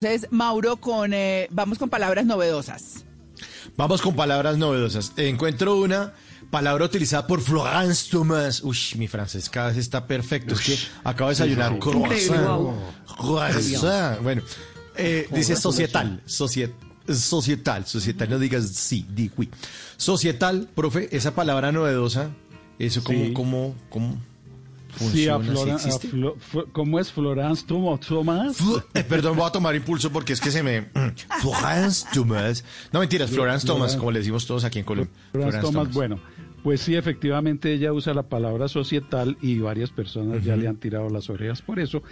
Entonces, Mauro, con, eh, vamos con palabras novedosas. Vamos con palabras novedosas. Encuentro una palabra utilizada por Florence Thomas. Uy, mi francés cada vez está perfecto. Es que acabo de desayunar croissant. Croissant. Bueno, eh, dice societal. Societ societal. Societal, no digas sí, di oui. Societal, profe, esa palabra novedosa, eso como, Sí. como, como Sí, a funciona, Flora- ¿sí a existe? Flo- Flo- ¿Cómo es Florence Thomas? Eh, Perdón, voy a tomar impulso porque es que se me... Florence Thomas. No, mentiras, Florence Thomas, como le decimos todos aquí en Colombia. Florence Thomas, bueno, pues sí, efectivamente ella usa la palabra societal y varias personas ya le han tirado las orejas por eso,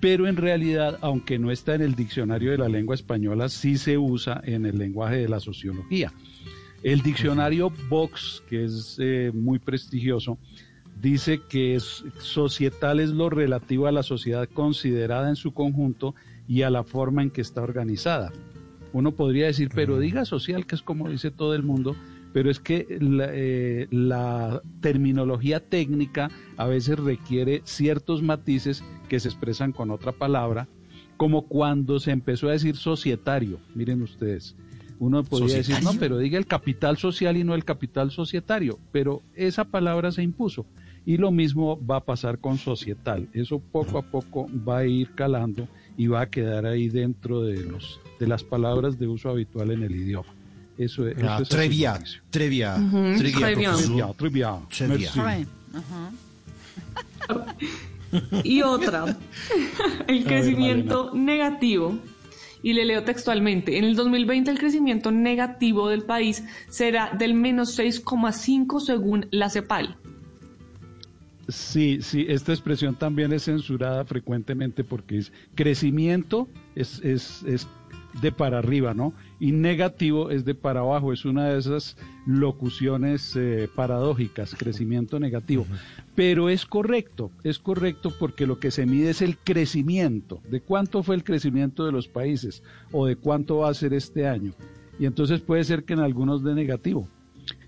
pero en realidad, aunque no está en el diccionario de la lengua española, sí se usa en el lenguaje de la sociología. El diccionario Vox, que es eh, muy prestigioso, dice que es, societal es lo relativo a la sociedad considerada en su conjunto y a la forma en que está organizada. Uno podría decir, pero diga social, que es como dice todo el mundo, pero es que la, eh, la terminología técnica a veces requiere ciertos matices que se expresan con otra palabra, como cuando se empezó a decir societario. Miren ustedes, uno podría decir, no, pero diga el capital social y no el capital societario, pero esa palabra se impuso. Y lo mismo va a pasar con societal. Eso poco a poco va a ir calando y va a quedar ahí dentro de los de las palabras de uso habitual en el idioma. Eso, es- Ah, eso es trevia. Y otra, el crecimiento negativo. Y le leo textualmente, en el 2020 el crecimiento negativo del país será del menos 6,5 según la CEPAL. Sí, sí, esta expresión también es censurada frecuentemente porque es crecimiento es, es, es de para arriba, ¿no? Y negativo es de para abajo, es una de esas locuciones eh, paradójicas, crecimiento negativo. Pero es correcto, es correcto porque lo que se mide es el crecimiento, de cuánto fue el crecimiento de los países o de cuánto va a ser este año. Y entonces puede ser que en algunos de negativo.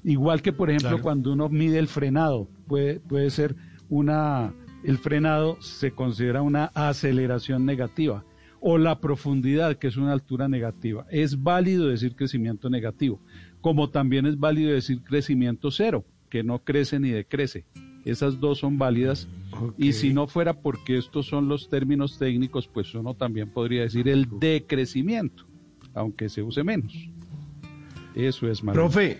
Igual que, por ejemplo, Claro. cuando uno mide el frenado, puede, puede ser una, el frenado se considera una aceleración negativa o la profundidad, que es una altura negativa. Es válido decir crecimiento negativo, como también es válido decir crecimiento cero, que no crece ni decrece. Esas dos son válidas. Y si no fuera porque estos son los términos técnicos, pues uno también podría decir el decrecimiento, aunque se use menos. Eso es malo. Profe,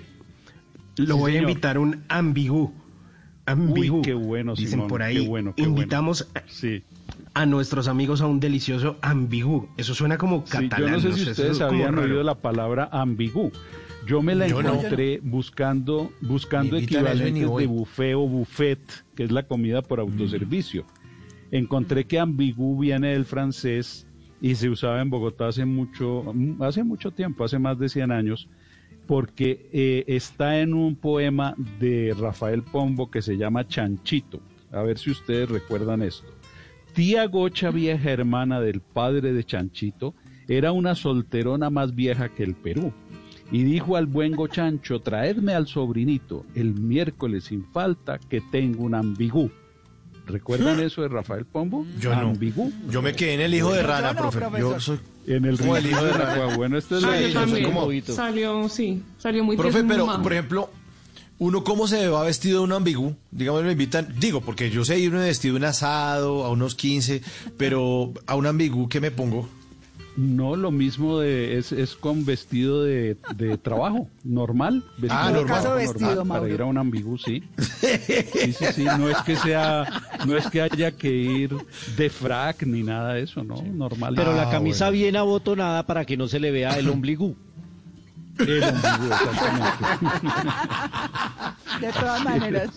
lo Sí, voy señor. a invitar un ambigú. Ambigú. Uy, qué bueno, Dicen Simón, por ahí. qué bueno, qué bueno. invitamos a- Sí. a nuestros amigos a un delicioso ambigú. Eso suena como Sí, catalán. yo no sé si ustedes habían oído la palabra ambigú. Yo me la Yo no. encontré buscando, buscando equivalentes de buffet o buffet, que es la comida por autoservicio. Encontré que ambigú viene del francés y se usaba en Bogotá hace mucho, hace mucho tiempo, hace más de 100 años, porque eh, está en un poema de Rafael Pombo que se llama Chanchito. A ver si ustedes recuerdan esto. Tía Gocha, vieja hermana del padre de Chanchito, era una solterona más vieja que el Perú. Y dijo al buen Gochancho, traedme al sobrinito el miércoles sin falta que tengo un ambigú. ¿Recuerdan eso de Rafael Pombo? Yo no. Ambigú. Yo me quedé en el hijo de Yo rana, no, profe. profesor. Yo soy... En el Como el hijo de. Racua. Bueno, esta es la yo también. como- Salió, sí, salió muy Profe, pero, mamá. por ejemplo, uno cómo se va vestido de un ambigú, digamos, me invitan, digo, porque yo sé irme vestido de un asado a unos 15, pero a un ambigú, ¿qué me pongo? No, lo mismo de, es, es con vestido de, de trabajo, normal. Vestido Ah, de normal. Caso vestido, Para Mauro. ir a un ambigú, sí. Sí, sí, sí, no es que sea, no es que haya que ir de frac ni nada de eso, ¿no? Normal. Pero Ah, la camisa bueno. bien abotonada para que no se le vea el ombligo. El ambigú, exactamente. De todas maneras.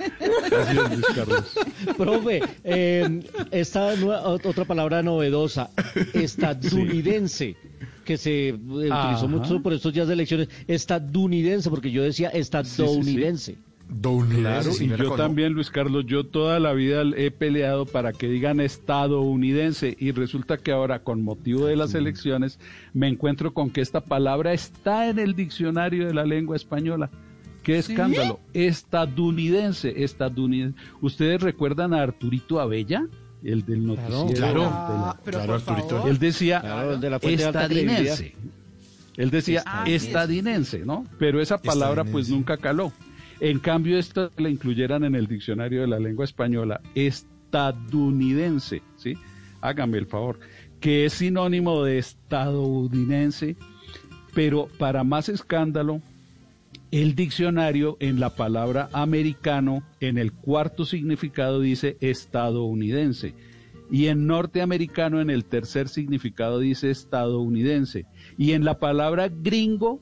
Así es, Luis Carlos. Profe, eh, esta otra palabra novedosa, estadounidense, que se eh, utilizó Ajá. mucho por estos días de elecciones, estadounidense, porque yo decía estadounidense. Claro, y yo también, Luis Carlos, yo toda la vida he peleado para que digan estadounidense y resulta que ahora, con motivo de las elecciones, me encuentro con que esta palabra está en el diccionario de la lengua española. ¡Qué escándalo! Estadounidense, estadounidense. ¿Ustedes recuerdan a Arturito Abella? el del noticiero. claro. de la- claro, Arturito. favor. él decía Claro, de la. Él decía Ah, estadinense, ¿no? Pero esa palabra pues nunca caló. En cambio, esta la incluyeran en el diccionario de la lengua española, estadounidense, ¿sí? Hágame el favor, que es sinónimo de estadounidense, pero para más escándalo, el diccionario en la palabra americano, en el cuarto significado dice estadounidense. Y en norteamericano, en el tercer significado dice estadounidense. Y en la palabra gringo,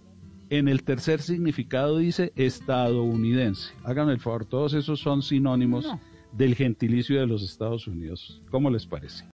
en el tercer significado dice estadounidense. Háganme el favor, todos esos son sinónimos del gentilicio de los Estados Unidos. ¿Cómo les parece?